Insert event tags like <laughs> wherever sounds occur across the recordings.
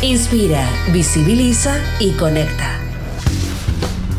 Inspira, visibiliza y conecta.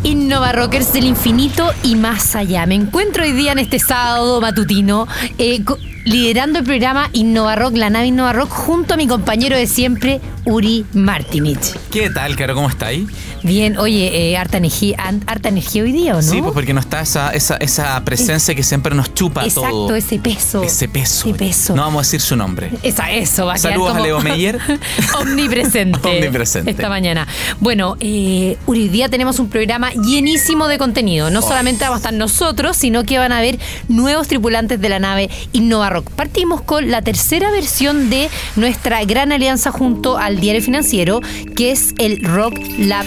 Innova Rockers del infinito y más allá. Me encuentro hoy día en este sábado matutino eh, liderando el programa Innova Rock, la nave Innova Rock, junto a mi compañero de siempre, Uri Martinich. ¿Qué tal, Caro? ¿Cómo está ahí? Bien, oye, eh, harta, energía, an- harta energía hoy día, ¿o no? Sí, pues porque no está esa, esa, esa presencia que siempre nos chupa Exacto, todo. ese peso. Ese peso. Ese peso. No vamos a decir su nombre. Esa, eso va a Saludos a Leo Meyer. <laughs> omnipresente. <laughs> Omnipresente. Esta mañana. Bueno, eh, hoy día tenemos un programa llenísimo de contenido. No solamente vamos a estar nosotros, sino que van a haber nuevos tripulantes de la nave Innova Rock. Partimos con la tercera versión de nuestra gran alianza junto al diario financiero, que es el Rock Lab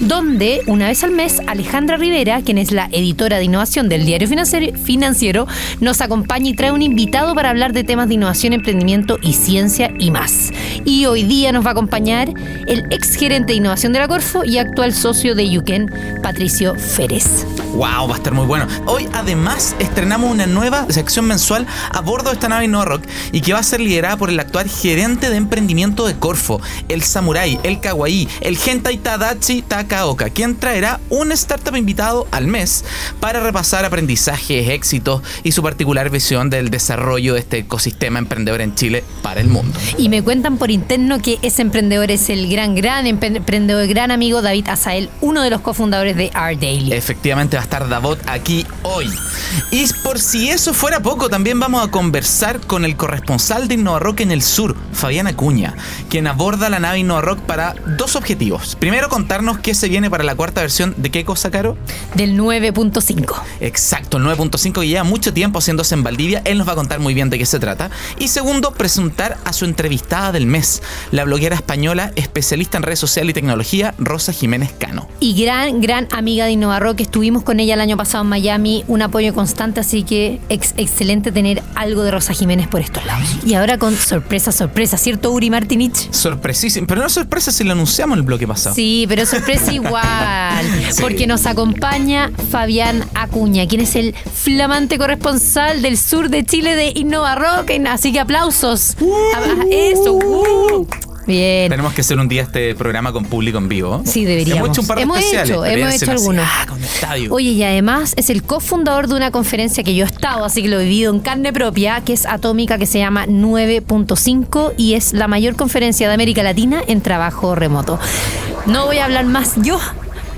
Donde una vez al mes Alejandra Rivera, quien es la editora de innovación del diario financiero, nos acompaña y trae un invitado para hablar de temas de innovación, emprendimiento y ciencia y más. Y hoy día nos va a acompañar el ex gerente de innovación de la Corfo y actual socio de Yuken, Patricio Férez. Wow, va a estar muy bueno. Hoy además estrenamos una nueva sección mensual a bordo de esta nave Innova Rock y que va a ser liderada por el actual gerente de emprendimiento de Corfo, el Samurai, el Kawaii, el Gentai Tadachi Takaoka, quien traerá un startup invitado al mes para repasar aprendizajes, éxitos y su particular visión del desarrollo de este ecosistema emprendedor en Chile para el mundo. Y me cuentan por interno que ese emprendedor es el gran, gran empre- emprendedor, gran amigo David Azael, uno de los cofundadores de Our Daily. Efectivamente va a estar Davot aquí hoy. Y por si eso fuera poco, también vamos a conversar con el corresponsal de Innova Rock en el sur, Fabián Acuña, quien aborda la nave Innova Rock para dos objetivos. Primero, contarnos qué se viene para la cuarta versión de qué cosa, Caro. Del 9.5. Exacto, el 9.5 que lleva mucho tiempo haciéndose en Valdivia. Él nos va a contar muy bien de qué se trata. Y segundo, presentar a su entrevistada del mes, la bloguera española especialista en redes sociales y tecnología, Rosa Jiménez Cano. y gran, gran amiga de Innova Rock. Estuvimos con ella el año pasado en Miami, un apoyo constante, así que ex- excelente tener algo de Rosa Jiménez por estos lados. Y ahora con sorpresa, sorpresa, ¿cierto, Uri Martinich? Sorpresísimo, pero no es sorpresa si lo anunciamos en el bloque pasado. Sí, pero sorpresa igual, <laughs> Sí. porque nos acompaña Fabián Acuña, quien es el flamante corresponsal del sur de Chile de Innova Rock, así que aplausos. Ah, Eso, uh. Bien. Tenemos que hacer un día este programa con público en vivo. Sí, deberíamos. Hemos hecho un par de Hemos especiales. hecho, hemos algunos. ah, con estadio. Oye, y además es el cofundador de una conferencia que yo he estado, así que lo he vivido en carne propia, que es Atómica, que se llama 9.5 y es la mayor conferencia de América Latina en trabajo remoto. No voy a hablar más yo.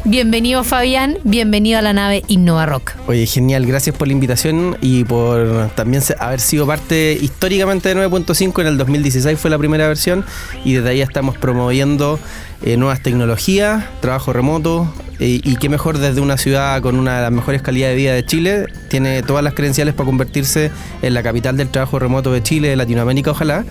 Bienvenido Fabián, bienvenido a la nave Innova Rock. Oye, genial, gracias por la invitación y por también haber sido parte históricamente de 9.5. En el 2016 fue la primera versión y desde ahí estamos promoviendo eh, nuevas tecnologías, trabajo remoto eh, y qué mejor desde una ciudad con una de las mejores calidades de vida de Chile. Tiene todas las credenciales para convertirse en la capital del trabajo remoto de Chile, de Latinoamérica, ojalá.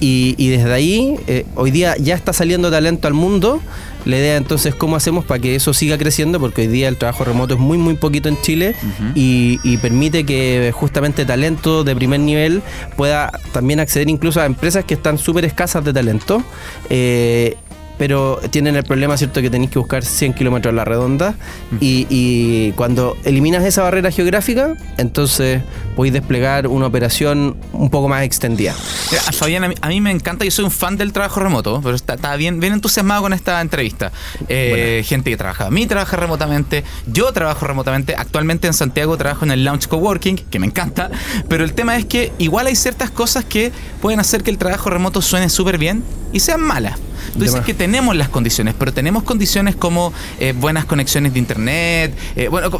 Y, y desde ahí, eh, hoy día ya está saliendo talento al mundo. La idea entonces cómo hacemos para que eso siga creciendo, porque hoy día el trabajo remoto es muy muy poquito en Chile y, y permite que justamente talento de primer nivel pueda también acceder incluso a empresas que están súper escasas de talento. eh, pero tienen el problema, ¿cierto?, que tenéis que buscar 100 kilómetros a la redonda y, y cuando eliminas esa barrera geográfica, entonces podéis desplegar una operación un poco más extendida. Mira, Fabián, a mí, a mí me encanta, yo soy un fan del trabajo remoto, pero está, está bien, bien entusiasmado con esta entrevista. Eh, Gente que trabaja, a mí trabaja remotamente, yo trabajo remotamente, actualmente en Santiago trabajo en el Launch Coworking, que me encanta, pero el tema es que igual hay ciertas cosas que pueden hacer que el trabajo remoto suene súper bien y sean malas. Tú dices que tenemos las condiciones, pero tenemos condiciones como eh, buenas conexiones de internet, eh, bueno,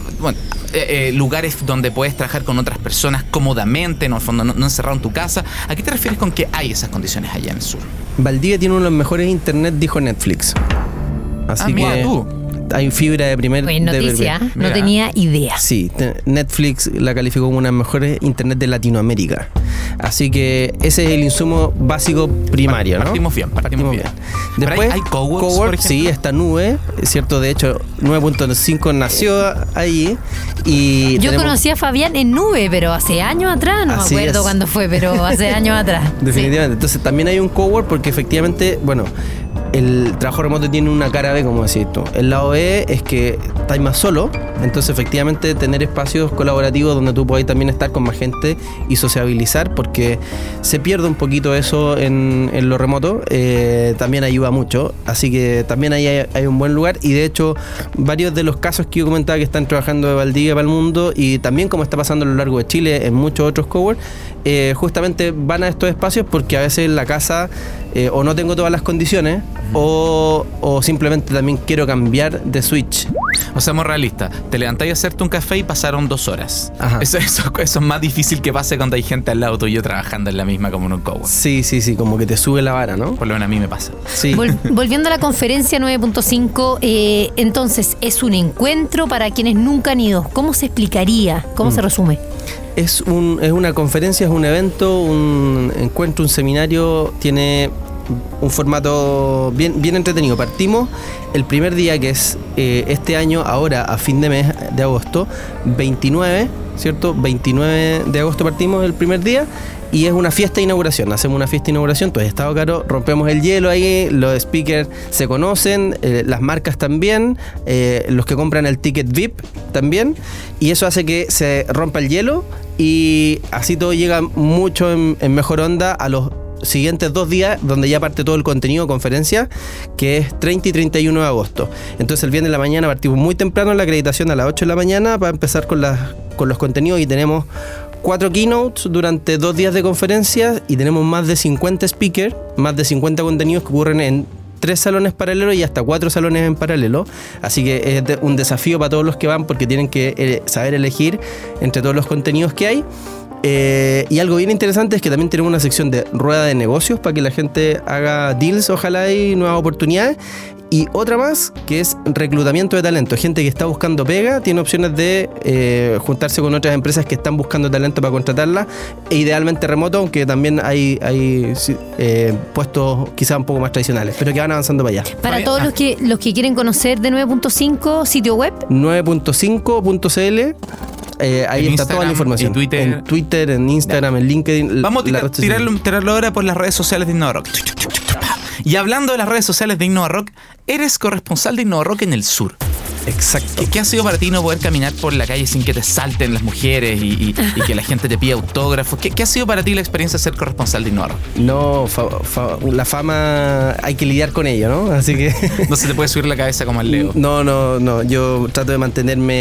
eh, lugares donde puedes trabajar con otras personas cómodamente, no, en el fondo, no, no encerrado en tu casa. ¿A qué te refieres con que hay esas condiciones allá en el sur? Valdivia tiene uno de los mejores internet, dijo Netflix. Así Ah, mira que tú. Hay fibra de primer Buena de noticia, no tenía idea. Sí, te- Netflix la calificó como una de las mejores internet de Latinoamérica. Así que ese es el insumo básico primario, ¿no? Partimos bien, partimos bien. Pero Después, hay- hay coworks, por sí, esta nube, cierto, de hecho, 9.5 nació ahí y Yo tenemos- conocí a Fabián en nube, pero hace años atrás, no Así me acuerdo es. cuándo fue, pero hace años atrás. <laughs> Definitivamente. Entonces también hay un cowork porque efectivamente, bueno, el trabajo remoto tiene una cara B, como decís tú. El lado B es que estás más solo, entonces efectivamente tener espacios colaborativos donde tú puedas también estar con más gente y sociabilizar, porque se pierde un poquito eso en, en lo remoto, eh, también ayuda mucho. Así que también ahí hay, un buen lugar y de hecho varios de los casos que yo comentaba que están trabajando de Valdivia para el mundo y también como está pasando a lo largo de Chile en muchos otros cowork, eh, justamente van a estos espacios porque a veces la casa eh, o no tengo todas las condiciones o, o simplemente también quiero cambiar de switch. O seamos realistas, te levantáis a hacerte un café y pasaron dos horas. Ajá. Eso, eso, eso es más difícil que pase cuando hay gente al lado tuyo trabajando en la misma como en un cowork. Sí, sí, sí, como que te sube la vara, ¿no? Por lo menos a mí me pasa. Sí. Vol- volviendo a la conferencia 9.5, eh, entonces es un encuentro para quienes nunca han ido. ¿Cómo se explicaría? ¿Cómo Mm. se resume? Es, un, es una conferencia, es un evento, un encuentro, un seminario, tiene un formato bien, bien entretenido. Partimos el primer día, que es eh, este año, ahora a fin de mes de agosto, 29, ¿cierto? 29 de agosto partimos el primer día. Y es una fiesta de inauguración, hacemos una fiesta de inauguración, todo estado caro, rompemos el hielo ahí, los speakers se conocen, eh, las marcas también, eh, los que compran el ticket VIP también, y eso hace que se rompa el hielo y así todo llega mucho en mejor onda a los siguientes dos días donde ya parte todo el contenido de conferencia que es 30 y 31 de agosto entonces el viernes de la mañana partimos muy temprano la acreditación a las 8 de la mañana para empezar con, las, con los contenidos y tenemos cuatro keynotes durante dos días de conferencias y tenemos más de 50 speakers más de 50 contenidos que ocurren en tres salones paralelos y hasta cuatro salones en paralelo. Así que es un desafío para todos los que van porque tienen que eh, saber elegir entre todos los contenidos que hay. Eh, y algo bien interesante es que también tenemos una sección de rueda de negocios para que la gente haga deals, ojalá y nuevas oportunidades. Y otra más que es reclutamiento de talento. Gente que está buscando pega tiene opciones de eh, juntarse con otras empresas que están buscando talento para contratarla. E idealmente remoto, aunque también hay, hay sí, eh, puestos quizás un poco más tradicionales, pero que van avanzando para allá. Para todos ah. los que los que quieren conocer de 9.5, sitio web. 9.5.cl. eh, ahí En está toda la información. en Twitter. En Twitter, en Instagram, en LinkedIn. Vamos a tirarlo, tirarlo ahora por las redes sociales de Innova Rock. Y hablando de las redes sociales de Innova Rock, eres corresponsal de Innova Rock en el sur. Exacto. ¿Qué, qué ha sido para ti no poder caminar por la calle sin que te salten las mujeres y, y- y que la gente te pida autógrafos? ¿Qué, qué ha sido para ti la experiencia de ser corresponsal de Innova Rock? No, fa- fa- la fama hay que lidiar con ello, ¿no? Así que. No se te puede subir la cabeza como al Leo. No, no, no. Yo trato de mantenerme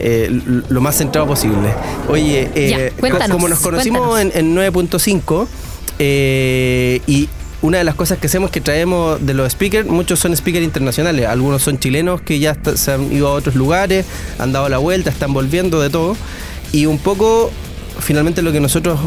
eh, lo más centrado posible. Oye, eh, Ya, cuéntanos, como nos conocimos en, en 9.5 eh, y una de las cosas que hacemos es que traemos de los speakers, muchos son speakers internacionales, algunos son chilenos que ya se han ido a otros lugares, han dado la vuelta, están volviendo de todo. Y un poco finalmente lo que nosotros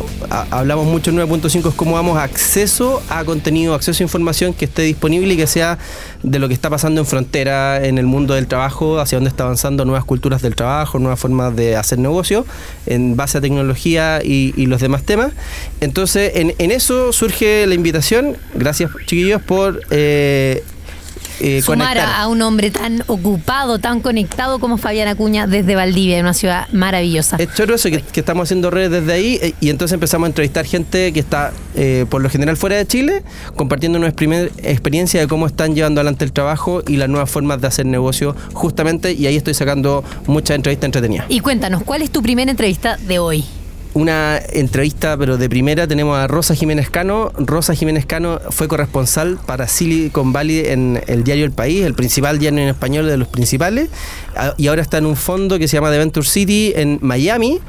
hablamos mucho en 9.5 es cómo damos acceso a contenido, acceso a información que esté disponible y que sea de lo que está pasando en frontera, en el mundo del trabajo, hacia dónde está avanzando nuevas culturas del trabajo, nuevas formas de hacer negocio en base a tecnología y, los demás temas. Entonces, en, en eso surge la invitación. Gracias, chiquillos, por... eh, eh, Sumar conectar. a, un hombre tan ocupado, tan conectado como Fabián Acuña desde Valdivia, una ciudad maravillosa. Es choro eso, que, que estamos haciendo redes desde ahí eh, y entonces empezamos a entrevistar gente que está eh, por lo general fuera de Chile, compartiendo primer experiencia de cómo están llevando adelante el trabajo y las nuevas formas de hacer negocio justamente y ahí estoy sacando muchas entrevistas entretenidas. Y cuéntanos, ¿cuál es tu primera entrevista de hoy? Una entrevista, pero de primera, tenemos a Rosa Jiménez Cano. Rosa Jiménez Cano fue corresponsal para Silicon Valley en el diario El País, el principal diario en español de los principales, y ahora está en un fondo que se llama The Venture City en Miami,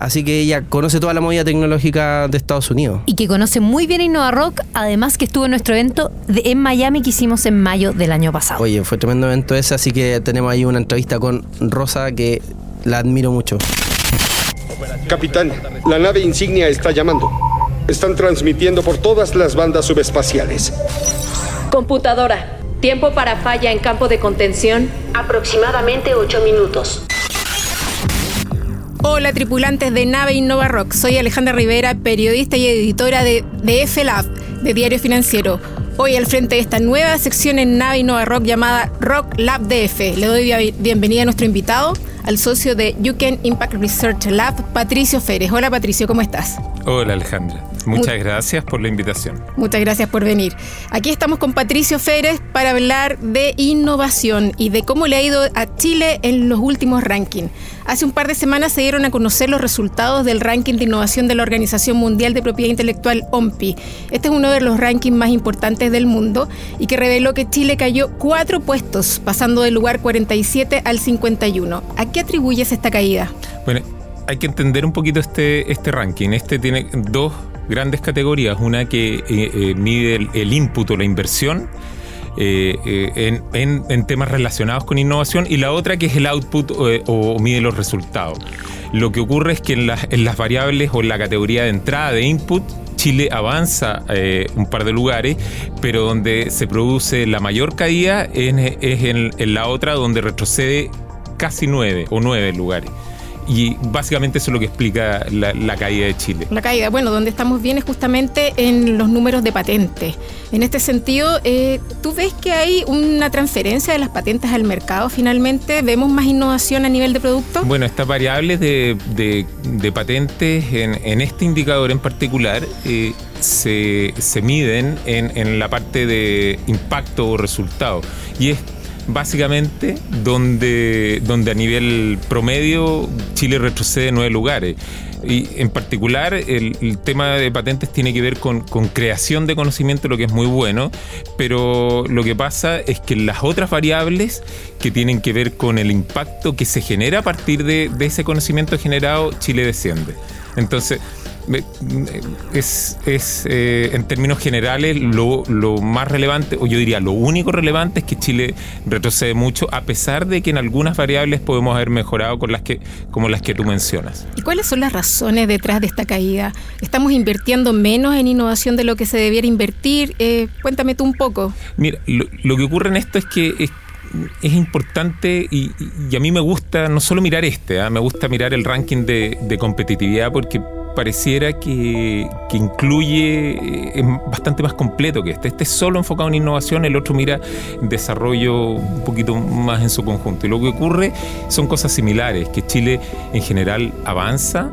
así que ella conoce toda la movida tecnológica de Estados Unidos. Y que conoce muy bien Innova Rock, además que estuvo en nuestro evento de- en Miami que hicimos en mayo del año pasado. Oye, fue tremendo evento ese, así que tenemos ahí una entrevista con Rosa que la admiro mucho. Capitán, la nave insignia está llamando. Están transmitiendo por todas las bandas subespaciales. Computadora, Tiempo para falla en campo de contención. Aproximadamente 8 minutos. Hola tripulantes de Nave Innova Rock, soy Alejandra Rivera, periodista y editora de DF Lab, de Diario Financiero. Hoy al frente de esta nueva sección en Nave Innova Rock llamada Rock Lab DF. Le doy bienvenida a nuestro invitado, al socio de Can Impact Research Lab, Patricio Férez. Hola Patricio, ¿cómo estás? Hola Alejandra. Muchas gracias por la invitación. Muchas gracias por venir. Aquí estamos con Patricio Férez para hablar de innovación y de cómo le ha ido a Chile en los últimos rankings. Hace un par de semanas se dieron a conocer los resultados del ranking de innovación de la Organización Mundial de Propiedad Intelectual, OMPI. Este es uno de los rankings más importantes del mundo y que reveló que Chile cayó cuatro puestos, pasando del lugar 47 al 51. ¿A qué atribuyes esta caída? Bueno, hay que entender un poquito este, este ranking. Este tiene dos grandes categorías. Una que eh, eh, mide el, input o la inversión eh, en, temas relacionados con innovación y la otra que es el output o, mide los resultados. Lo que ocurre es que en las, variables o en la categoría de entrada de input, Chile avanza un par de lugares, pero donde se produce la mayor caída es, en la otra donde retrocede casi nueve o nueve lugares. Y básicamente eso es lo que explica la, caída de Chile. La caída, bueno, donde estamos bien es justamente en los números de patentes. En este sentido, eh, ¿tú ves que hay una transferencia de las patentes al mercado finalmente? ¿Vemos más innovación a nivel de producto? Bueno, estas variables de, patentes en, este indicador en particular eh, se, miden en, en la parte de impacto o resultado. Y es básicamente donde, donde a nivel promedio Chile retrocede nueve lugares. Y en particular el, tema de patentes tiene que ver con, creación de conocimiento, lo que es muy bueno, pero lo que pasa es que las otras variables que tienen que ver con el impacto que se genera a partir de, de ese conocimiento generado, Chile desciende. Entonces, es, es eh, en términos generales lo, más relevante, o yo diría lo único relevante es que Chile retrocede mucho, a pesar de que en algunas variables podemos haber mejorado con las que, como las que tú mencionas. ¿Y cuáles son las razones detrás de esta caída? ¿Estamos invirtiendo menos en innovación de lo que se debiera invertir? Eh, cuéntame tú un poco. Mira, lo, que ocurre en esto es que es, importante y, a mí me gusta no solo mirar este, ¿ah? me gusta mirar el ranking de, de competitividad porque pareciera que, incluye, eh, es bastante más completo que este. Este es solo enfocado en innovación, el otro mira desarrollo un poquito más en su conjunto. Y lo que ocurre son cosas similares, que Chile en general avanza,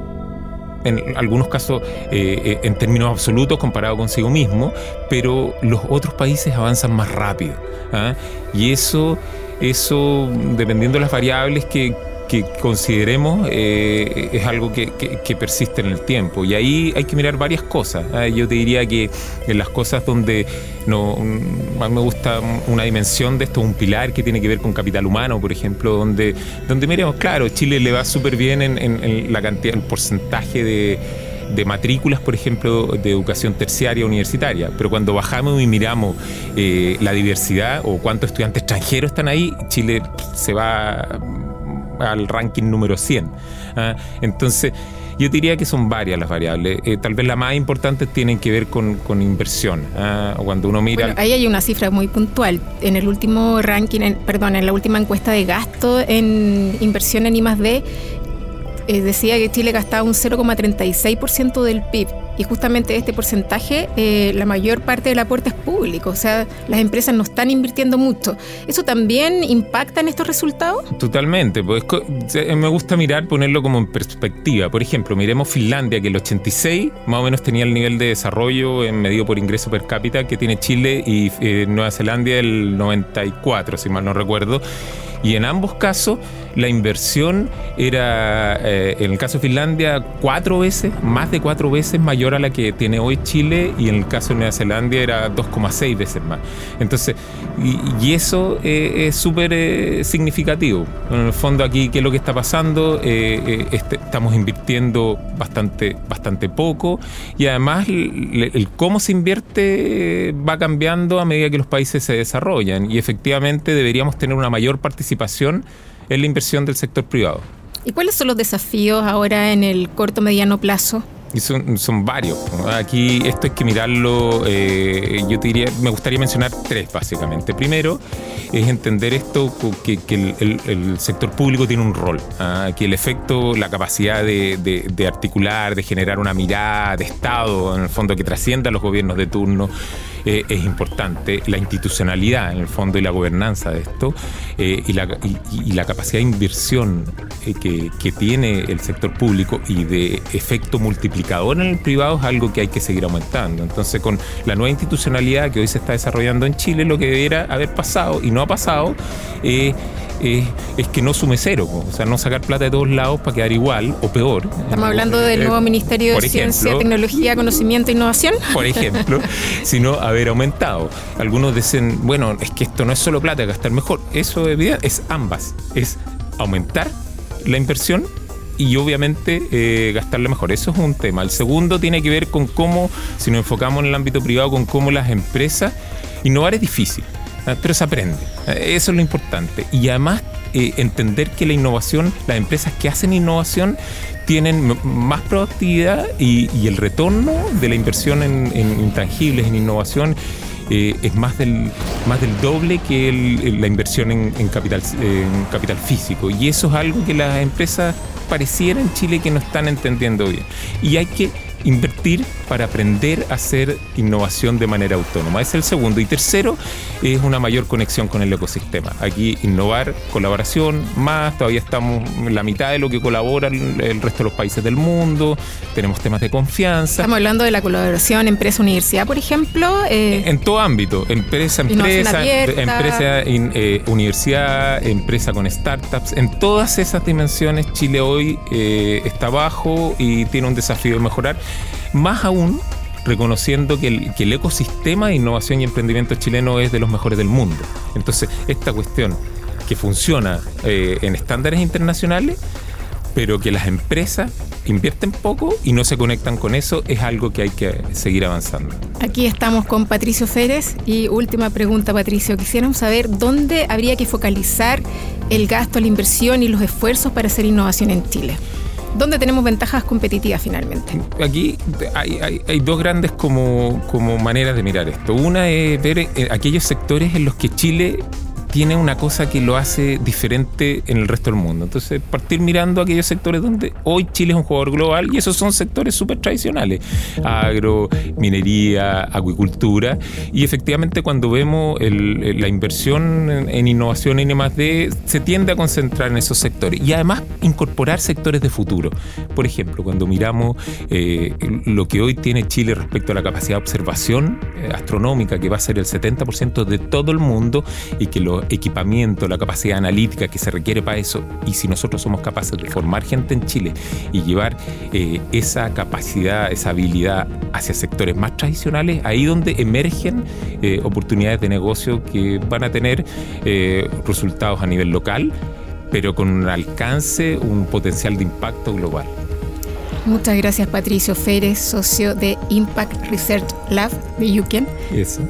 en algunos casos eh, eh, en términos absolutos comparado consigo mismo, pero los otros países avanzan más rápido. ¿ah? Y eso, eso, dependiendo de las variables que, que consideremos eh, es algo que, persiste en el tiempo. Y ahí hay que mirar varias cosas. ¿ah? Yo te diría que en las cosas donde no, más me gusta una dimensión de esto, un pilar que tiene que ver con capital humano, por ejemplo, donde, donde miremos, claro, Chile le va súper bien en, la cantidad, el porcentaje de de matrículas, por ejemplo, de educación terciaria universitaria. Pero cuando bajamos y miramos eh, la diversidad o cuántos estudiantes extranjeros están ahí, Chile se va al ranking número 100. ¿ah? Entonces, yo diría que son varias las variables. Eh, tal vez la más importante tienen que ver con, inversión. ¿ah? Cuando uno mira. ahí hay una cifra muy puntual. En el último ranking, perdón, en la última encuesta de gasto en inversión en I+D, eh, decía que Chile gastaba un 0,36% del PIB y justamente este porcentaje, eh, la mayor parte del aporte es público, o sea, las empresas no están invirtiendo mucho. ¿Eso también impacta en estos resultados? Totalmente, pues me gusta mirar, ponerlo como en perspectiva. Por ejemplo, miremos Finlandia, que el 86 más o menos tenía el nivel de desarrollo en medido por ingreso per cápita que tiene Chile y eh, Nueva Zelanda el 94, si mal no recuerdo. Y en ambos casos la inversión era, eh, en el caso de Finlandia, cuatro veces, más de cuatro veces mayor a la que tiene hoy Chile y en el caso de Nueva Zelanda era 2,6 veces más. Entonces, y, eso eh, es súper eh, significativo. En el fondo aquí, ¿qué es lo que está pasando? Este, estamos invirtiendo bastante, bastante poco y además el, el cómo se invierte va cambiando a medida que los países se desarrollan y efectivamente deberíamos tener una mayor participación en la inversión del sector privado. ¿Y cuáles son los desafíos ahora en el corto mediano plazo? Y son, varios. Aquí esto hay que mirarlo, eh, yo te diría, me gustaría mencionar tres básicamente. Primero, es entender esto, que, el, sector público tiene un rol, ¿ah? que el efecto, la capacidad de, de, articular, de generar una mirada de Estado, en el fondo, que trascienda a los gobiernos de turno, eh, es importante. La institucionalidad, en el fondo, y la gobernanza de esto, eh, y, la, y, la, capacidad de inversión que, que, tiene el sector público y de efecto multiplicador en el privado es algo que hay que seguir aumentando. Entonces, con la nueva institucionalidad que hoy se está desarrollando en Chile, lo que debiera haber pasado y no ha pasado, es que no sume cero, o sea, no sacar plata de todos lados para quedar igual o peor. Estamos hablando del nuevo Ministerio de Ciencia, Tecnología, Conocimiento e Innovación. Por ejemplo, <laughs> sino haber aumentado. Algunos dicen, bueno, es que esto no es solo plata, gastar mejor. Eso es ambas, es aumentar la inversión y obviamente eh, gastarla mejor. Eso es un tema. El segundo tiene que ver con cómo, si nos enfocamos en el ámbito privado, con cómo las empresas, innovar es difícil. Ah, pero se aprende. Ah, eso es lo importante. Y además eh, entender que la innovación, las empresas que hacen innovación tienen más productividad y, el retorno de la inversión en, intangibles, en innovación, eh, es más del, más del doble que la inversión en, capital, en capital físico. Y eso es algo que las empresas pareciera en Chile que no están entendiendo bien. Y hay que invertir para aprender a hacer innovación de manera autónoma. es el segundo. Y tercero, es una mayor conexión con el ecosistema. Aquí innovar, colaboración, más, todavía estamos en la mitad de lo que colaboran el resto de los países del mundo, tenemos temas de confianza. Estamos hablando de la colaboración empresa-universidad, por ejemplo. Eh, en, todo ámbito, empresa, empresa, empresa, eh, universidad, empresa con startups, en todas esas dimensiones Chile hoy eh, está abajo y tiene un desafío de mejorar. Más aún reconociendo que el, ecosistema de innovación y emprendimiento chileno es de los mejores del mundo. Entonces, esta cuestión que funciona eh, en estándares internacionales, pero que las empresas invierten poco y no se conectan con eso, es algo que hay que seguir avanzando. Aquí estamos con Patricio Férez y última pregunta, Patricio. Quisiéramos saber dónde habría que focalizar el gasto, la inversión y los esfuerzos para hacer innovación en Chile. ¿Dónde tenemos ventajas competitivas finalmente? Aquí hay, dos grandes como, como maneras de mirar esto. Una es ver eh, aquellos sectores en los que Chile tiene una cosa que lo hace diferente en el resto del mundo. Entonces, partir mirando aquellos sectores donde hoy Chile es un jugador global y esos son sectores súper tradicionales, agro, minería, acuicultura, y efectivamente cuando vemos la inversión en, innovación en I+.D. se tiende a concentrar en esos sectores y además incorporar sectores de futuro. Por ejemplo, cuando miramos eh, lo que hoy tiene Chile respecto a la capacidad de observación eh, astronómica, que va a ser el 70% de todo el mundo y que lo equipamiento, la capacidad analítica que se requiere para eso, y si nosotros somos capaces de formar gente en Chile y llevar eh, esa capacidad, esa habilidad hacia sectores más tradicionales, ahí donde emergen eh, oportunidades de negocio que van a tener eh, resultados a nivel local, pero con un alcance, un potencial de impacto global. Muchas gracias Patricio Férez, socio de Impact Research Lab de UCAN. Eso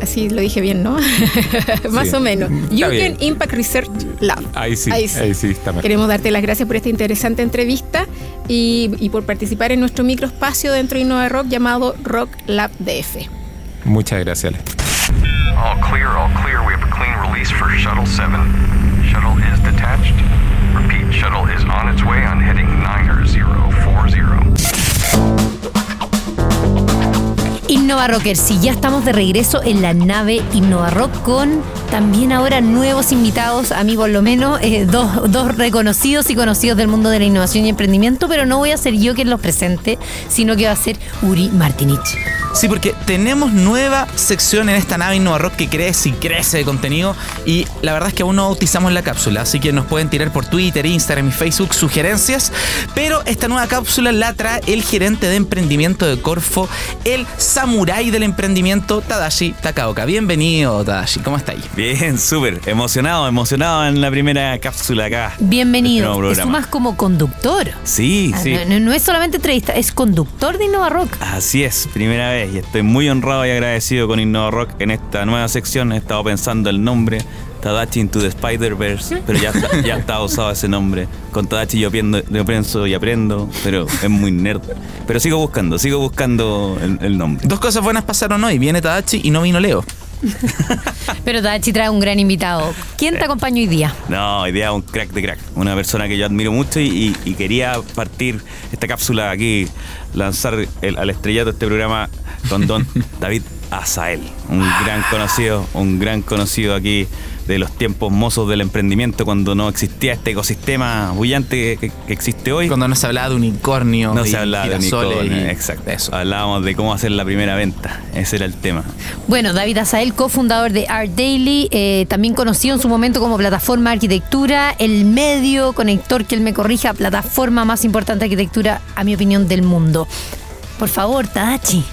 así lo dije bien, ¿no? <laughs> Más o menos. Yuken Impact Research Lab. Ahí sí, ahí sí. está Queremos darte las gracias por esta interesante entrevista y, por participar en nuestro microespacio dentro de Innova Rock llamado Rock Lab DF. Muchas gracias, All clear, all clear. We have a clean release for Shuttle 7. Shuttle is detached. Repeat, shuttle is on its way on heading 9040. Innova Rocker, si ya estamos de regreso en la nave Innova Rock con también ahora nuevos invitados, a mí por lo menos, eh, dos, dos, reconocidos y conocidos del mundo de la innovación y emprendimiento, pero no voy a ser yo quien los presente, sino que va a ser Uri Martinich. Sí, porque tenemos nueva sección en esta nave Innova Rock que crece y crece de contenido y la verdad es que aún no bautizamos la cápsula, así que nos pueden tirar por Twitter, Instagram y Facebook sugerencias, pero esta nueva cápsula la trae el gerente de emprendimiento de Corfo, el samurái del emprendimiento, Tadashi Takaoka. Bienvenido, Tadashi, ¿cómo estáis? Bien, súper, emocionado, emocionado en la primera cápsula acá. Bienvenido, te sumas como conductor. Sí, ah, sí. No, no, es solamente entrevista, es conductor de Innova Rock. Así es, primera vez y estoy muy honrado y agradecido con Innova Rock en esta nueva sección. He estado pensando el nombre, Tadachi into the Spider-Verse, pero ya está, ya está <laughs> usado ese nombre. Con Tadachi yo, aprendo, yo pienso y aprendo, pero es muy nerd. Pero sigo buscando, sigo buscando el, el nombre. Dos cosas buenas pasaron hoy. Viene Tadachi y no vino Leo. <laughs> Pero Tadachi trae un gran invitado. ¿Quién te acompaña hoy día? No, hoy día un crack de crack. Una persona que yo admiro mucho y, y- y quería partir esta cápsula aquí, lanzar el- al estrellato este programa con don <laughs> David Azael. Un gran conocido, un gran conocido aquí de los tiempos mozos del emprendimiento cuando no existía este ecosistema bullante que, que existe hoy. Cuando no se hablaba de unicornio. no y se hablaba de unicornio, y- exacto. Eso. Hablábamos de cómo hacer la primera venta. Ese era el tema. Bueno, David Azael, cofundador de Art Daily, eh, también conocido en su momento como plataforma de arquitectura, el medio conector que él me corrija, plataforma más importante de arquitectura, a mi opinión, del mundo. Por favor, Tadachi.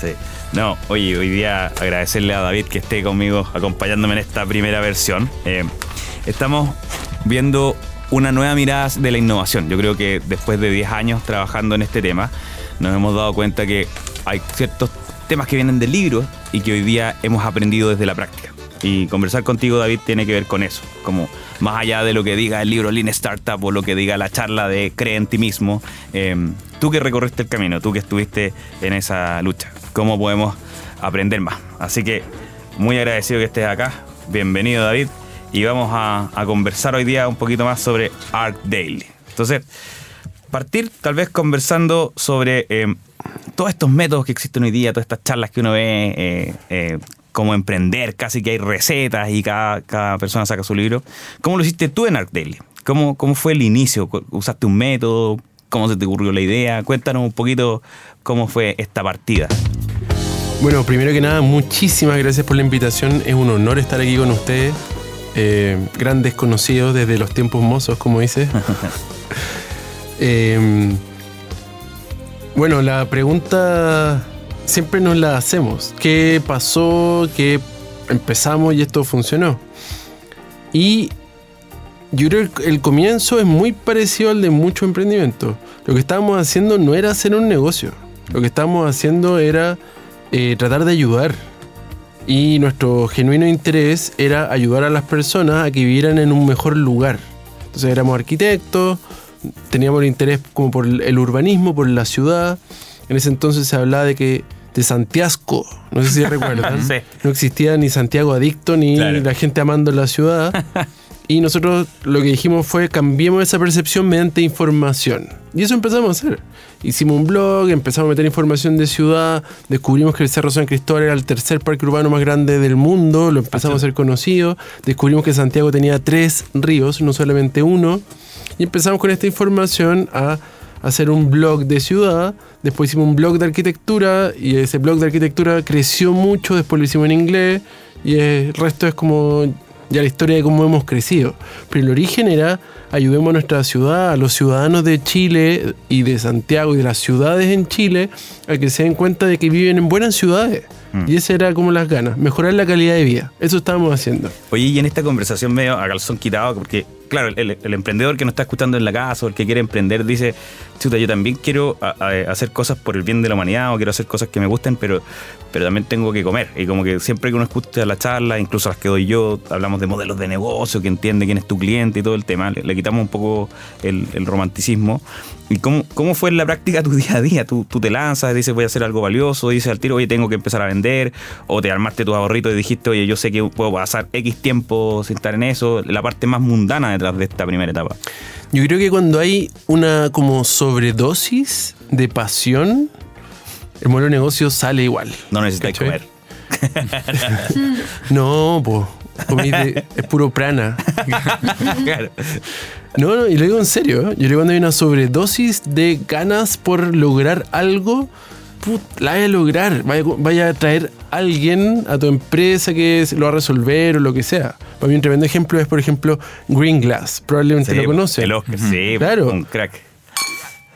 Sí. No, oye, hoy día agradecerle a David que esté conmigo acompañándome en esta primera versión. Eh, estamos viendo una nueva mirada de la innovación. Yo creo que después de 10 años trabajando en este tema, nos hemos dado cuenta que hay ciertos temas que vienen del libro y que hoy día hemos aprendido desde la práctica. Y conversar contigo, David, tiene que ver con eso. Como más allá de lo que diga el libro Lean Startup o lo que diga la charla de Cree en ti mismo, eh, tú que recorriste el camino, tú que estuviste en esa lucha, ¿cómo podemos aprender más? Así que muy agradecido que estés acá. Bienvenido, David. Y vamos a, conversar hoy día un poquito más sobre Arc Daily. Entonces, partir tal vez conversando sobre eh, todos estos métodos que existen hoy día, todas estas charlas que uno ve, eh, eh, cómo emprender, casi que hay recetas y cada, cada persona saca su libro. ¿Cómo lo hiciste tú en Arc Daily? ¿Cómo, ¿Cómo fue el inicio? ¿Usaste un método? ¿Cómo se te ocurrió la idea? Cuéntanos un poquito cómo fue esta partida. Bueno, primero que nada, muchísimas gracias por la invitación. Es un honor estar aquí con ustedes. Eh, grandes conocidos desde los tiempos mozos, como dice. <laughs> Eh, bueno, la pregunta siempre nos la hacemos. ¿Qué pasó? ¿Qué empezamos y esto funcionó? Y yo creo que el comienzo es muy parecido al de mucho emprendimiento. Lo que estábamos haciendo no era hacer un negocio. Lo que estábamos haciendo era eh, tratar de ayudar. Y nuestro genuino interés era ayudar a las personas a que vivieran en un mejor lugar. Entonces éramos arquitectos, teníamos el interés como por el urbanismo, por la ciudad. En ese entonces se hablaba de que de Santiago, no sé si <laughs> recuerdan, Sí. no existía ni Santiago adicto ni Claro. la gente amando la ciudad. <laughs> Y nosotros lo que dijimos fue cambiemos esa percepción mediante información. Y eso empezamos a hacer. Hicimos un blog, empezamos a meter información de ciudad, descubrimos que el Cerro San Cristóbal era el tercer parque urbano más grande del mundo, lo empezamos a hacer conocido, descubrimos que Santiago tenía tres ríos, no solamente uno, y empezamos con esta información a hacer un blog de ciudad, después hicimos un blog de arquitectura y ese blog de arquitectura creció mucho, después lo hicimos en inglés y el resto es como ya la historia de cómo hemos crecido. Pero el origen era ayudemos a nuestra ciudad, a los ciudadanos de Chile y de Santiago y de las ciudades en Chile a que se den cuenta de que viven en buenas ciudades. Y esa era como las ganas, mejorar la calidad de vida. Eso estábamos haciendo. Oye, y en esta conversación medio a calzón quitado, porque claro, el, emprendedor que nos está escuchando en la casa o el que quiere emprender dice, chuta, yo también quiero a- a- hacer cosas por el bien de la humanidad o quiero hacer cosas que me gusten, pero, pero también tengo que comer. Y como que siempre que uno escucha la charla, incluso las que doy yo, hablamos de modelos de negocio, que entiende quién es tu cliente y todo el tema, le, quitamos un poco el, el romanticismo. ¿Y cómo, cómo fue en la práctica tu <laughs> día a día? Tú, tú te lanzas, dices voy a hacer algo valioso, dices al tiro, oye, tengo que empezar a vender, o te armaste tus ahorritos y dijiste, oye, yo sé que puedo pasar X tiempo sin estar en eso, la parte más mundana detrás de esta primera etapa. Yo creo que cuando hay una como sobredosis de pasión, el modelo de negocio sale igual. No necesitas ¿Cachai? comer. <laughs> No, pues. es puro prana. <laughs> Claro. No, no, y lo digo en serio. ¿eh? Yo creo que cuando hay una sobredosis de ganas por lograr algo, put, la vaya a lograr. Vaya, vaya a traer a alguien a tu empresa que lo va a resolver o lo que sea. Para mí un tremendo ejemplo es, por ejemplo, Green Glass. Probablemente Sí, lo conoce. El Oscar, sí, Claro. un crack.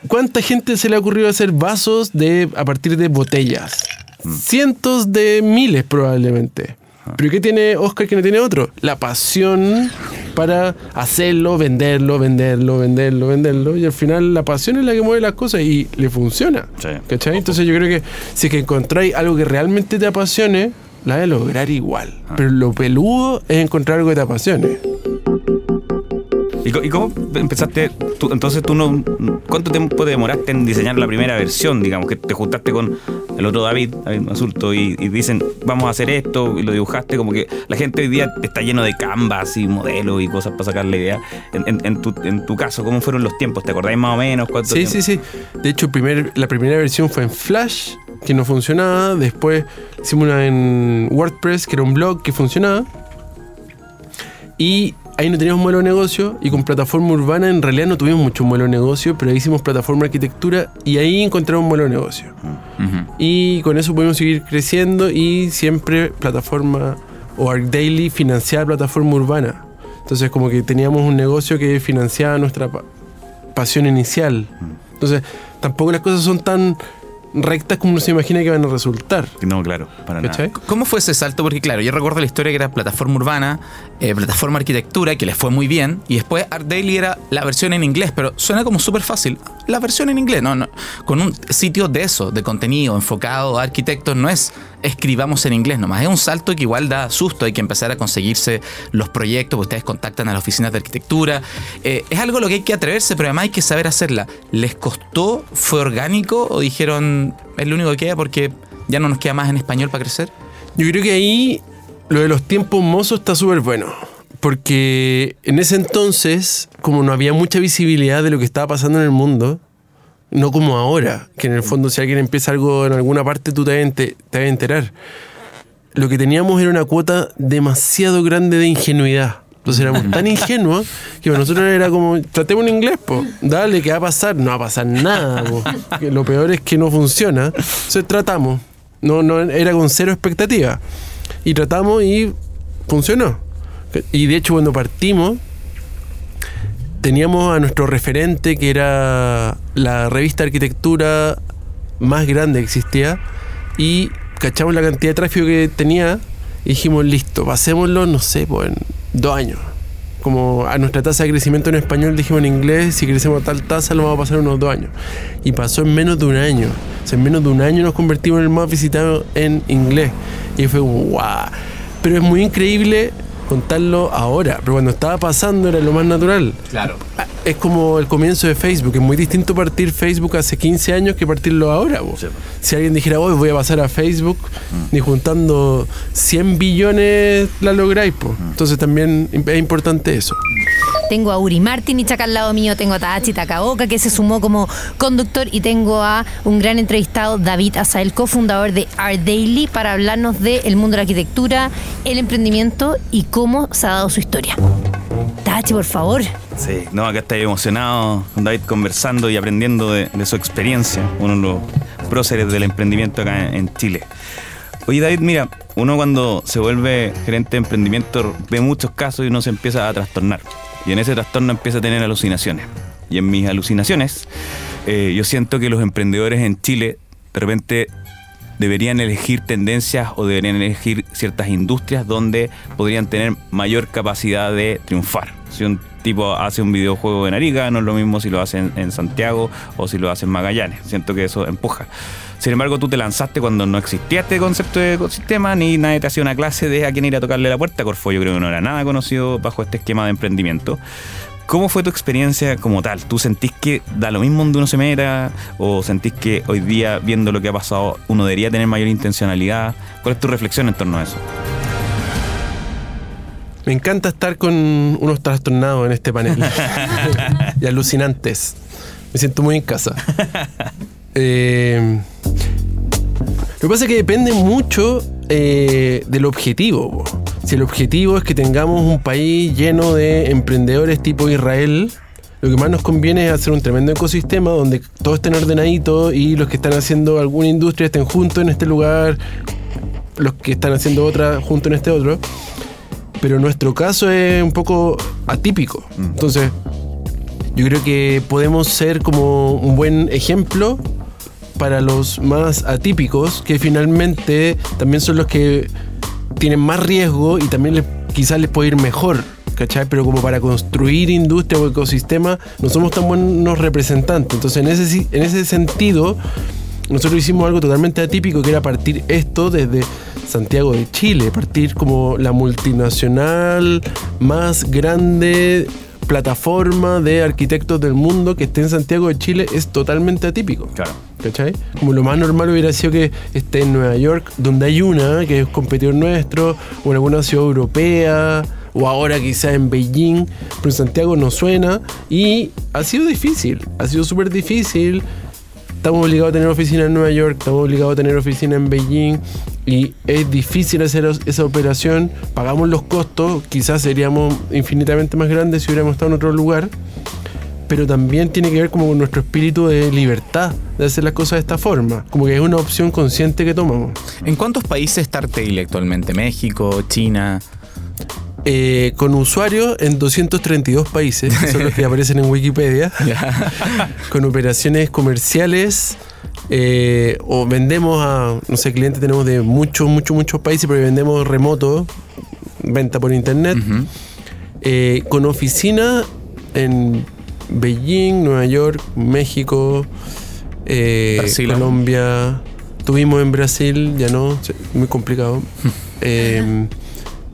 ¿Cuánta gente se le ha ocurrido hacer vasos de, a partir de botellas? Mm. Cientos de miles probablemente. Ah. ¿Pero qué tiene Oscar que no tiene otro? La pasión para hacerlo, venderlo, venderlo, venderlo, venderlo. Y al final la pasión es la que mueve las cosas y le funciona. Sí. ¿Cachai? Entonces yo creo que si es que encontráis algo que realmente te apasione, la vas a lograr igual. Pero lo peludo es encontrar algo que te apasione. ¿Y, cómo empezaste? tú- entonces, tú no. ¿Cuánto tiempo te demoraste en diseñar la primera versión? Digamos que te juntaste con el otro David, David Masulto, y, y dicen, vamos a hacer esto, y lo dibujaste. Como que la gente hoy día está lleno de canvas y modelos y cosas para sacar la idea. En, en- en tu, en tu caso, ¿cómo fueron los tiempos? ¿Te acordáis más o menos? ¿Cuánto Sí, tiempo? sí, sí. De hecho, primer, la primera versión fue en Flash, que no funcionaba. Después hicimos una en WordPress, que era un blog que funcionaba. Y ahí no teníamos modelo de negocio. Y con plataforma urbana, en realidad no tuvimos mucho modelo de negocio, pero ahí hicimos plataforma de arquitectura y ahí encontramos modelo de negocio. Y con eso pudimos seguir creciendo y siempre plataforma o ArcDaily financiaba plataforma urbana. Entonces como que teníamos un negocio que financiaba nuestra pa- pasión inicial. Entonces tampoco las cosas son tan rectas como uno se imagina que van a resultar. No, claro, para ¿Cachai? nada. ¿Cómo fue ese salto? Porque claro, yo recuerdo la historia que era plataforma urbana, eh, plataforma arquitectura, que les fue muy bien, y después Art Daily era la versión en inglés, pero suena como súper fácil. La versión en inglés, no, no. Con un sitio de eso, de contenido enfocado a arquitectos, no es escribamos en inglés nomás, es un salto que igual da susto, hay que empezar a conseguirse los proyectos, porque ustedes contactan a las oficinas de arquitectura. Eh, es algo lo que hay que atreverse, pero además hay que saber hacerla. ¿Les costó? ¿Fue orgánico? ¿O dijeron es lo único que queda porque ya no nos queda más en español para crecer? Yo creo que ahí lo de los tiempos mozos está súper bueno. Porque en ese entonces, como no había mucha visibilidad de lo que estaba pasando en el mundo, no como ahora, que en el fondo si alguien empieza algo en alguna parte tú te vas a ente- te enterar. Lo que teníamos era una cuota demasiado grande de ingenuidad. Entonces éramos tan <laughs> ingenuos que para nosotros era como, tratemos en inglés, po. Dale, ¿qué va a pasar? No va a pasar nada, po. Que Lo peor es que no funciona. Entonces tratamos. No, no, era con cero expectativa. Y tratamos y funcionó. Y de hecho cuando partimos, teníamos a nuestro referente que era la revista arquitectura más grande que existía y cachamos la cantidad de tráfico que tenía y dijimos, listo, pasémoslo, no sé, pues en dos años. Como a nuestra tasa de crecimiento en español dijimos en inglés, si crecemos a tal tasa lo vamos a pasar unos dos años. Y pasó en menos de un año. O sea, en menos de un año nos convertimos en el más visitado en inglés. Y fue wow. Pero es muy increíble contarlo ahora, pero cuando estaba pasando era lo más natural. Claro. Es como el comienzo de Facebook, es muy distinto partir Facebook hace 15 años que partirlo ahora. Si alguien dijera, hoy voy a pasar a Facebook, ni juntando 100 billones la lográis. po. Entonces también es importante eso. Tengo a Uri Martin y acá al lado mío tengo a Tadachi Takaoka que se sumó como conductor y tengo a un gran entrevistado, David Asael, cofundador de Art Daily, para hablarnos del mundo de la arquitectura, el emprendimiento y cómo se ha dado su historia. Tadachi, por favor. Sí, no, acá estoy emocionado David conversando y aprendiendo de, su experiencia, uno de los próceres del emprendimiento acá en, en Chile. Oye David, mira, uno cuando se vuelve gerente de emprendimiento ve muchos casos y uno se empieza a trastornar. Y en ese trastorno empieza a tener alucinaciones. Y en mis alucinaciones, eh, yo siento que los emprendedores en Chile de repente deberían elegir tendencias o deberían elegir ciertas industrias donde podrían tener mayor capacidad de triunfar. Si un tipo hace un videojuego en Arica, no es lo mismo si lo hace en, Santiago o si lo hace en Magallanes. Siento que eso empuja. Sin embargo, tú te lanzaste cuando no existía este concepto de ecosistema, ni nadie te hacía una clase de a quién ir a tocarle la puerta. Corfo yo creo que no era nada conocido bajo este esquema de emprendimiento. ¿Cómo fue tu experiencia como tal? ¿Tú sentís que da lo mismo donde uno se meta? ¿O sentís que hoy día, viendo lo que ha pasado, uno debería tener mayor intencionalidad? ¿Cuál es tu reflexión en torno a eso? Me encanta estar con unos trastornados en este panel. <laughs> y alucinantes. Me siento muy en casa. Eh, lo que pasa es que depende mucho eh, del objetivo. po. Si el objetivo es que tengamos un país lleno de emprendedores tipo Israel, lo que más nos conviene es hacer un tremendo ecosistema donde todo estén ordenadito y los que están haciendo alguna industria estén juntos en este lugar, los que están haciendo otra juntos en este otro. Pero nuestro caso es un poco atípico. Entonces, yo creo que podemos ser como un buen ejemplo para los más atípicos, que finalmente también son los que tienen más riesgo y también les- quizás les puede ir mejor. ¿Cachai? Pero como para construir industria o ecosistema, no somos tan buenos representantes. Entonces, en ese, en ese sentido, nosotros hicimos algo totalmente atípico, que era partir esto desde Santiago de Chile, partir como la multinacional más grande plataforma de arquitectos del mundo que esté en Santiago de Chile es totalmente atípico. Claro. ¿Cachai? Como lo más normal hubiera sido que esté en Nueva York, donde hay una que es competidor nuestro, o en alguna ciudad europea, o ahora quizá en Beijing, pero en Santiago no suena. Y ha sido difícil, ha sido súper difícil. Estamos obligados a tener oficina en Nueva York, estamos obligados a tener oficina en Beijing y es difícil hacer esa operación. Pagamos los costos, quizás seríamos infinitamente más grandes si hubiéramos estado en otro lugar, pero también tiene que ver como con nuestro espíritu de libertad de hacer las cosas de esta forma. Como que es una opción consciente que tomamos. ¿En cuántos países está Arteile actualmente? ¿México? ¿China? Eh, con usuarios en 232 países, que son los que <laughs> aparecen en Wikipedia, con operaciones comerciales. eh, o vendemos a, no sé, clientes tenemos de muchos, muchos, muchos países, pero vendemos remoto, venta por internet, eh, con oficina en Beijing, Nueva York, México, eh. Colombia. Tuvimos en Brasil, ya no, muy complicado. <laughs>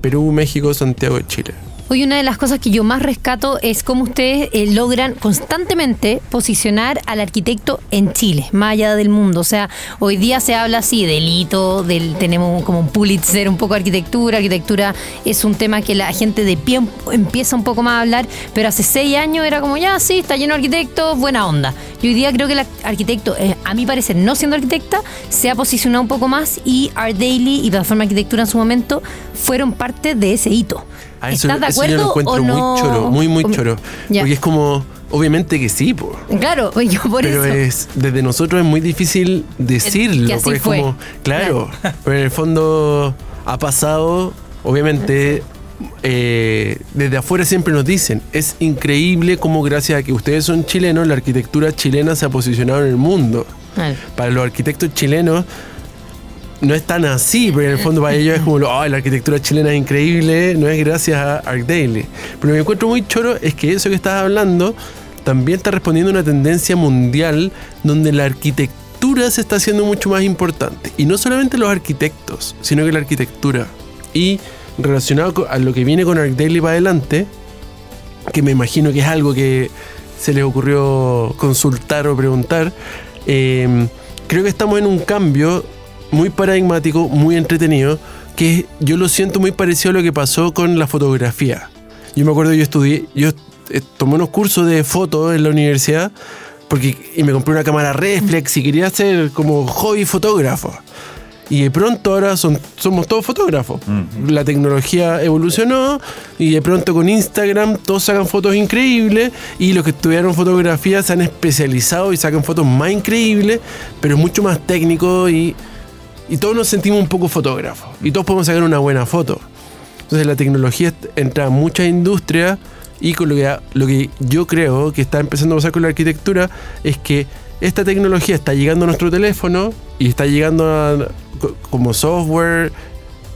Perú, México, Santiago de Chile. Hoy una de las cosas que yo más rescato es cómo ustedes eh, logran constantemente posicionar al arquitecto en Chile, más allá del mundo. O sea, hoy día se habla así del hito, del, tenemos como un Pulitzer, un poco arquitectura. Arquitectura es un tema que la gente de pie em- empieza un poco más a hablar, pero hace seis años era como, ya, sí, está lleno de arquitectos, buena onda. Y hoy día creo que el arquitecto, eh, a mi parecer, no siendo arquitecta, se ha posicionado un poco más y Art Daily y Plataforma Arquitectura en su momento fueron parte de ese hito. Ah, eso, ¿Estás de eso yo acuerdo lo encuentro o no? muy choro, muy, muy choro. Ya. Porque es como, obviamente que sí, po. Claro, <laughs> yo por pero eso. es desde nosotros es muy difícil decirlo. así porque es como, claro, pero en el fondo ha pasado, obviamente, eh, desde afuera siempre nos dicen, es increíble cómo gracias a que ustedes son chilenos, la arquitectura chilena se ha posicionado en el mundo. Para los arquitectos chilenos no es tan así, porque en el fondo para ellos es como, "Ay, la arquitectura chilena es increíble, no es gracias a Arc Daily. Pero lo que encuentro muy choro es que eso que estás hablando también está respondiendo a una tendencia mundial donde la arquitectura se está haciendo mucho más importante. Y no solamente los arquitectos, sino que la arquitectura. Y relacionado a lo que viene con Arc Daily para adelante, que me imagino que es algo que se les ocurrió consultar o preguntar, eh, creo que estamos en un cambio muy paradigmático, muy entretenido, que yo lo siento muy parecido a lo que pasó con la fotografía. Yo me acuerdo, yo estudié, yo eh, tomé unos cursos de foto en la universidad porque, y me compré una cámara reflex y quería ser como hobby fotógrafo. Y de pronto ahora son, somos todos fotógrafos. La tecnología evolucionó y de pronto con Instagram todos sacan fotos increíbles y los que estudiaron fotografía se han especializado y sacan fotos más increíbles, pero es mucho más técnico y, y todos nos sentimos un poco fotógrafos y todos podemos sacar una buena foto. Entonces la tecnología entra a muchas industrias y con lo que, lo que yo creo que está empezando a pasar con la arquitectura es que esta tecnología está llegando a nuestro teléfono y está llegando a- co- como software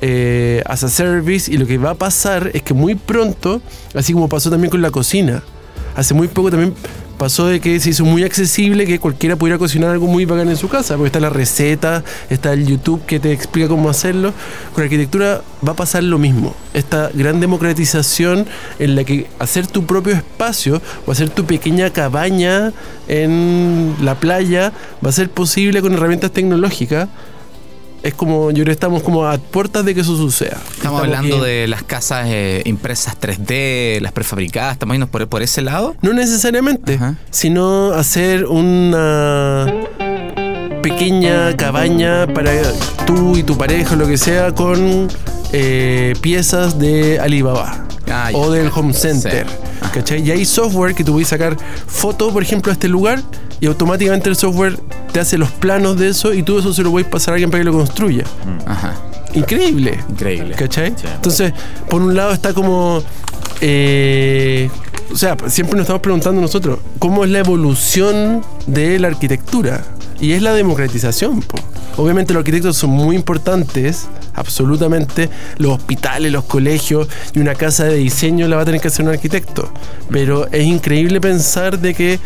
eh, as a service y lo que va a pasar es que muy pronto, así como pasó también con la cocina, hace muy poco también pasó de que se hizo muy accesible que cualquiera pudiera cocinar algo muy bacán en su casa, porque está la receta, está el YouTube que te explica cómo hacerlo. Con arquitectura va a pasar lo mismo. Esta gran democratización en la que hacer tu propio espacio o hacer tu pequeña cabaña en la playa va a ser posible con herramientas tecnológicas. Es como, yo creo que estamos como a puertas de que eso suceda. Estamos hablando de las casas eh, impresas 3D, las prefabricadas, estamos yendo por, por ese lado. No necesariamente, sino hacer una pequeña cabaña para tú y tu pareja, lo que sea, con eh, piezas de Alibaba Ah, o del Home Center. ¿Cachai? Y hay software que tú puedes sacar fotos, por ejemplo, a este lugar y automáticamente el software te hace los planos de eso y tú eso se lo puedes pasar a alguien para que lo construya. Ajá. Increíble. Increíble. ¿Cachai? Entonces, por un lado está como. eh, o sea, siempre nos estamos preguntando nosotros, ¿cómo es la evolución de la arquitectura? Y es la democratización. po. Obviamente los arquitectos son muy importantes, absolutamente. Los hospitales, los colegios y una casa de diseño la va a tener que hacer un arquitecto. Pero es increíble pensar de que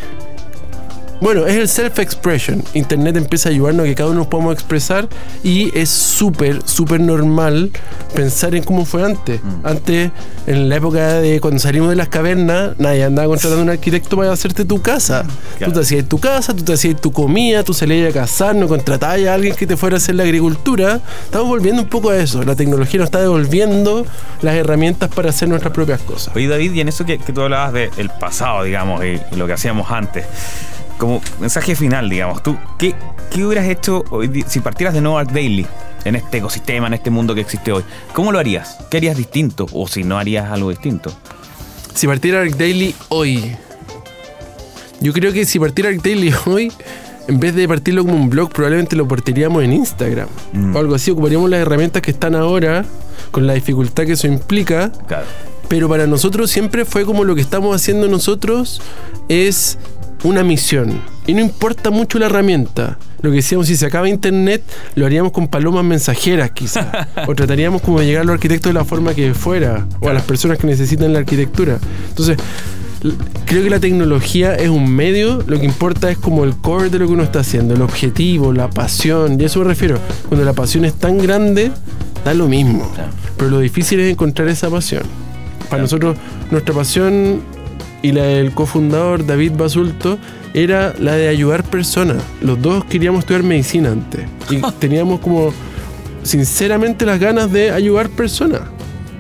Bueno, es el self-expression. Internet empieza a ayudarnos a que cada uno nos podamos expresar y es súper, súper normal pensar en cómo fue antes. Antes, en la época de cuando salimos de las cavernas, nadie andaba contratando a un arquitecto para hacerte tu casa. Tú te hacías tu casa, tú te hacías tu comida, tú salías a cazar, no contratabas a alguien que te fuera a hacer la agricultura. Estamos volviendo un poco a eso. La tecnología nos está devolviendo las herramientas para hacer nuestras propias cosas. Oye, David, y en eso que, que tú hablabas del pasado, digamos, y, y lo que hacíamos antes, como mensaje final, digamos, tú, ¿qué, qué hubieras hecho hoy si partieras de nuevo Arc Daily? En este ecosistema, en este mundo que existe hoy. ¿Cómo lo harías? ¿Qué harías distinto? O si no harías algo distinto. Si partiera Arc Daily hoy. Yo creo que si partiera Arc Daily <laughs> hoy, en vez de partirlo como un blog, probablemente lo partiríamos en Instagram. O algo así, ocuparíamos las herramientas que están ahora, con la dificultad que eso implica. Claro. Pero para nosotros siempre fue como lo que estamos haciendo nosotros es una misión. Y no importa mucho la herramienta. Lo que decíamos, si se acaba internet, lo haríamos con palomas mensajeras quizás. <laughs> o trataríamos como de llegar a los arquitectos de la forma que fuera. O a las personas que necesitan la arquitectura. Entonces, creo que la tecnología es un medio. Lo que importa es como el core de lo que uno está haciendo. El objetivo, la pasión. Y a eso me refiero. Cuando la pasión es tan grande, da lo mismo. Pero lo difícil es encontrar esa pasión. Para nosotros, nuestra pasión y la del cofundador David Basulto era la de ayudar personas. Los dos queríamos estudiar medicina antes y <laughs> teníamos como sinceramente las ganas de ayudar personas.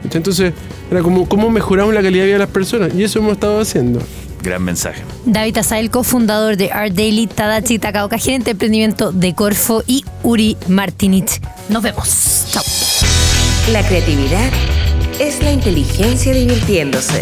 Entonces, era como cómo mejoramos la calidad de vida de las personas y eso hemos estado haciendo. Gran mensaje. David Asael, cofundador de Art Daily, Tadachi Takaoka, gerente de emprendimiento de Corfo y Uri Martinich. Nos vemos. Chao. La creatividad es la inteligencia divirtiéndose.